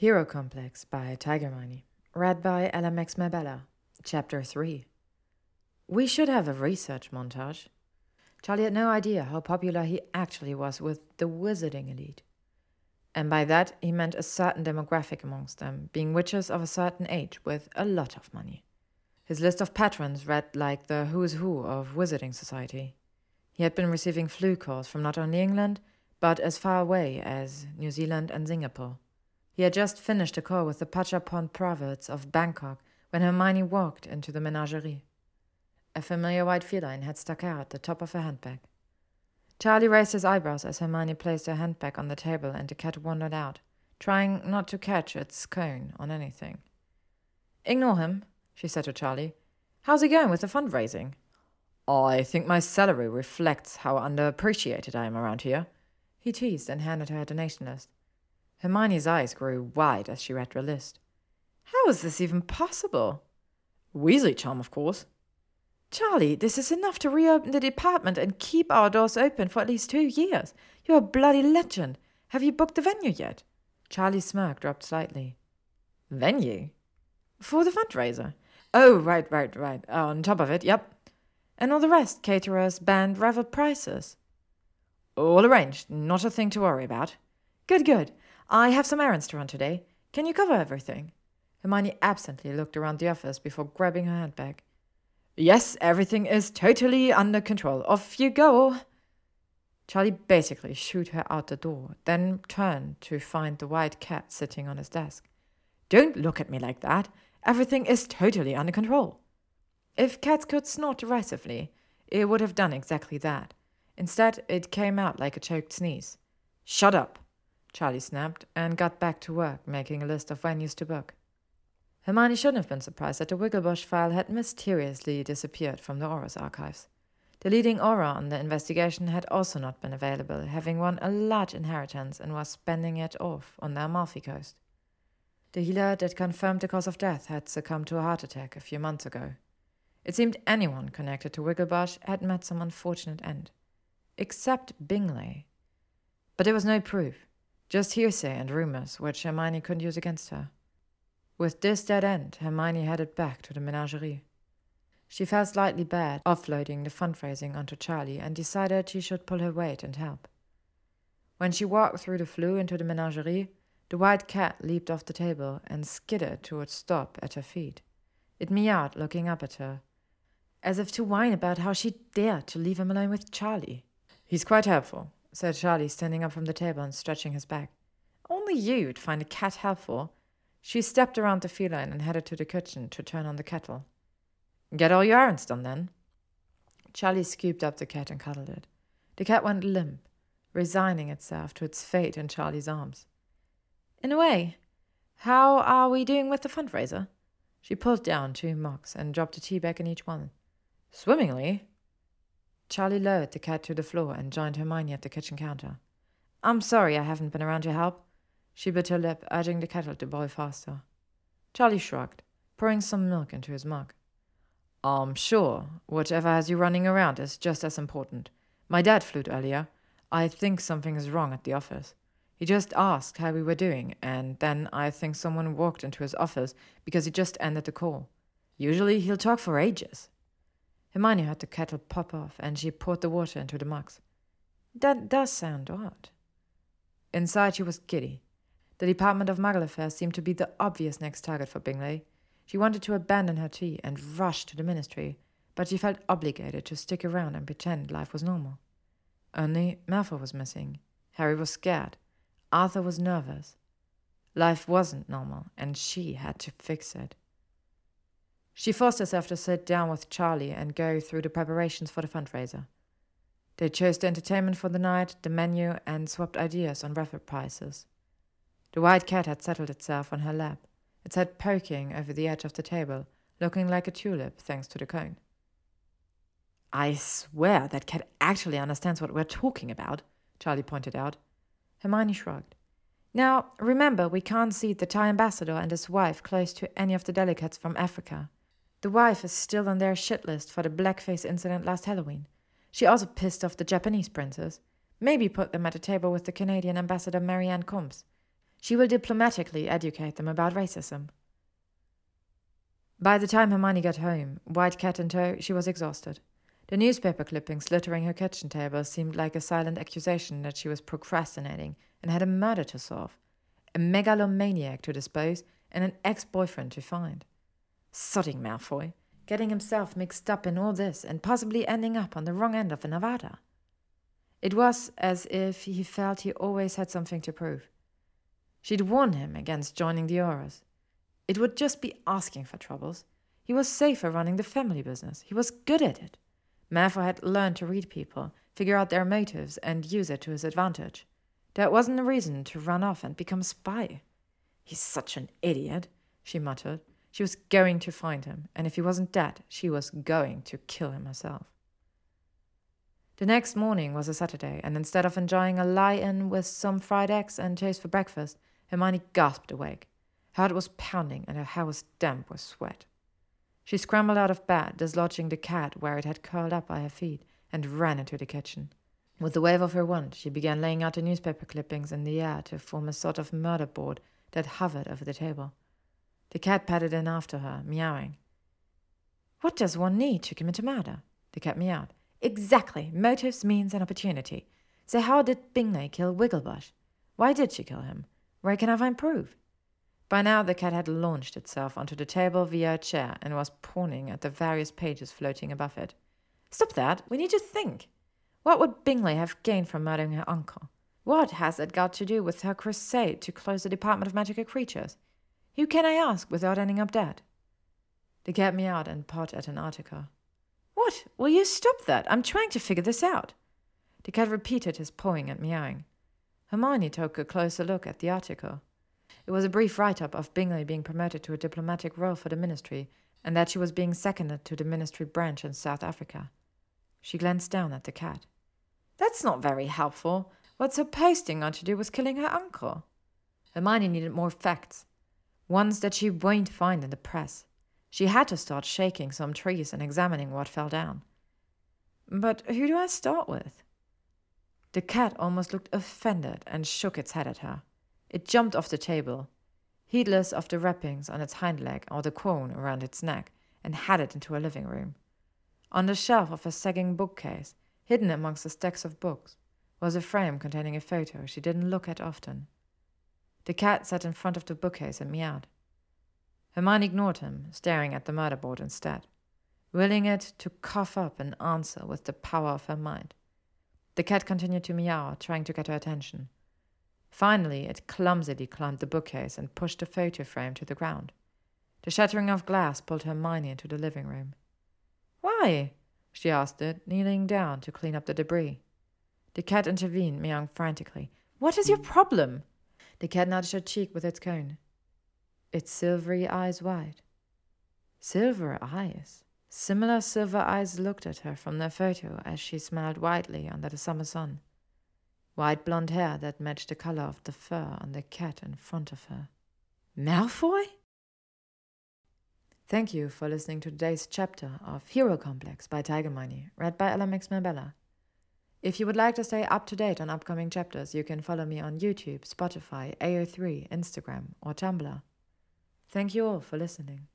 Hero Complex by Tygermine. Read by LMX Mabella. Chapter 3. We should have a research montage. Charlie had no idea how popular he actually was with the wizarding elite. And by that, he meant a certain demographic amongst them, being witches of a certain age with a lot of money. His list of patrons read like the who's who of wizarding society. He had been receiving floo calls from not only England, but as far away as New Zealand and Singapore. He had just finished a call with the Pachapon province of Bangkok when Hermione walked into the menagerie. A familiar white feline had stuck out at the top of her handbag. Charlie raised his eyebrows as Hermione placed her handbag on the table and the cat wandered out, trying not to catch its cone on anything. Ignore him, she said to Charlie. How's he going with the fundraising? I think my salary reflects how underappreciated I am around here, he teased and handed her a donation list. Hermione's eyes grew wide as she read the list. How is this even possible? Weasley charm, of course. Charlie, this is enough to reopen the department and keep our doors open for at least two years. You're a bloody legend. Have you booked the venue yet? Charlie's smirk dropped slightly. Venue? For the fundraiser. Oh, right, right, right. On top of it, yep. And all the rest caterers, band, raffle prices. All arranged. Not a thing to worry about. Good, good. I have some errands to run today. Can you cover everything? Hermione absently looked around the office before grabbing her handbag. Yes, everything is totally under control. Off you go. Charlie basically shooed her out the door, then turned to find the white cat sitting on his desk. Don't look at me like that. Everything is totally under control. If cats could snort derisively, it would have done exactly that. Instead, it came out like a choked sneeze. Shut up. Charlie snapped, and got back to work, making a list of venues to book. Hermione shouldn't have been surprised that the Wigglebush file had mysteriously disappeared from the Auror's archives. The leading Auror on the investigation had also not been available, having won a large inheritance and was spending it off on the Amalfi coast. The healer that confirmed the cause of death had succumbed to a heart attack a few months ago. It seemed anyone connected to Wigglebush had met some unfortunate end. Except Bingley. But there was no proof. Just hearsay and rumors, which Hermione couldn't use against her. With this dead end, Hermione headed back to the menagerie. She felt slightly bad offloading the fundraising onto Charlie and decided she should pull her weight and help. When she walked through the floo into the menagerie, the white cat leaped off the table and skidded to a stop at her feet. It meowed, looking up at her, as if to whine about how she dared to leave him alone with Charlie. He's quite helpful, said Charlie, standing up from the table and stretching his back. Only you'd find a cat helpful. She stepped around the feline and headed to the kitchen to turn on the kettle. Get all your errands done, then. Charlie scooped up the cat and cuddled it. The cat went limp, resigning itself to its fate in Charlie's arms. In a way, how are we doing with the fundraiser? She pulled down two mugs and dropped a tea bag in each one. Swimmingly, Charlie lowered the cat to the floor and joined Hermione at the kitchen counter. I'm sorry I haven't been around to help. She bit her lip, urging the kettle to boil faster. Charlie shrugged, pouring some milk into his mug. I'm sure whatever has you running around is just as important. My dad flew earlier. I think something is wrong at the office. He just asked how we were doing, and then I think someone walked into his office because he just ended the call. Usually he'll talk for ages. Hermione heard the kettle pop off, and she poured the water into the mugs. That does sound odd. Inside, she was giddy. The Department of Muggle Affairs seemed to be the obvious next target for Bingley. She wanted to abandon her tea and rush to the ministry, but she felt obligated to stick around and pretend life was normal. Only Malfoy was missing. Harry was scared. Arthur was nervous. Life wasn't normal, and she had to fix it. She forced herself to sit down with Charlie and go through the preparations for the fundraiser. They chose the entertainment for the night, the menu, and swapped ideas on raffle prices. The white cat had settled itself on her lap, its head poking over the edge of the table, looking like a tulip thanks to the cone. I swear that cat actually understands what we're talking about, Charlie pointed out. Hermione shrugged. Now, remember, we can't see the Thai ambassador and his wife close to any of the delegates from Africa. The wife is still on their shit list for the blackface incident last Halloween. She also pissed off the Japanese princess. Maybe put them at a table with the Canadian ambassador Marianne Combs. She will diplomatically educate them about racism. By the time Hermione got home, White Cat in tow, she was exhausted. The newspaper clippings littering her kitchen table seemed like a silent accusation that she was procrastinating and had a murder to solve, a megalomaniac to dispose, and an ex boyfriend to find. Sodding Malfoy, getting himself mixed up in all this and possibly ending up on the wrong end of an Avada. It was as if he felt he always had something to prove. She'd warned him against joining the Aurors. It would just be asking for troubles. He was safer running the family business. He was good at it. Malfoy had learned to read people, figure out their motives, and use it to his advantage. That wasn't a reason to run off and become a spy. He's such an idiot, she muttered. She was going to find him, and if he wasn't dead, she was going to kill him herself. The next morning was a Saturday, and instead of enjoying a lie in with some fried eggs and toast for breakfast, Hermione gasped awake. Her heart was pounding, and her hair was damp with sweat. She scrambled out of bed, dislodging the cat where it had curled up by her feet, and ran into the kitchen. With the wave of her wand, she began laying out the newspaper clippings in the air to form a sort of murder board that hovered over the table. The cat padded in after her, meowing. What does one need to commit a murder? The cat meowed. Exactly. Motives, means, and opportunity. So how did Bingley kill Wigglebush? Why did she kill him? Where can I find proof? By now the cat had launched itself onto the table via a chair and was pawing at the various pages floating above it. Stop that! We need to think! What would Bingley have gained from murdering her uncle? What has it got to do with her crusade to close the Department of Magical Creatures? Who can I ask without ending up dead? The cat meowed and pawed at an article. What? Will you stop that? I'm trying to figure this out. The cat repeated his pawing and meowing. Hermione took a closer look at the article. It was a brief write up of Bingley being promoted to a diplomatic role for the ministry, and that she was being seconded to the ministry branch in South Africa. She glanced down at the cat. That's not very helpful. What's her posting got to do with killing her uncle? Hermione needed more facts, ones that she won't find in the press. She had to start shaking some trees and examining what fell down. But who do I start with? The cat almost looked offended and shook its head at her. It jumped off the table, heedless of the wrappings on its hind leg or the quone around its neck, and headed into a living room. On the shelf of a sagging bookcase, hidden amongst the stacks of books, was a frame containing a photo she didn't look at often. The cat sat in front of the bookcase and meowed. Hermione ignored him, staring at the murder board instead, willing it to cough up an answer with the power of her mind. The cat continued to meow, trying to get her attention. Finally, it clumsily climbed the bookcase and pushed the photo frame to the ground. The shattering of glass pulled Hermione into the living room. Why? she asked it, kneeling down to clean up the debris. The cat intervened, meowing frantically. What is your problem? The cat nudged her cheek with its cone. Its silvery eyes wide. Silver eyes. Similar silver eyes looked at her from the photo as she smiled widely under the summer sun white blonde hair that matched the color of the fur on the cat in front of her. Malfoy? Thank you for listening to today's chapter of Hero Complex by Tygermine, read by LMX Mabella. If you would like to stay up to date on upcoming chapters, you can follow me on YouTube, Spotify, AO3, Instagram, or Tumblr. Thank you all for listening.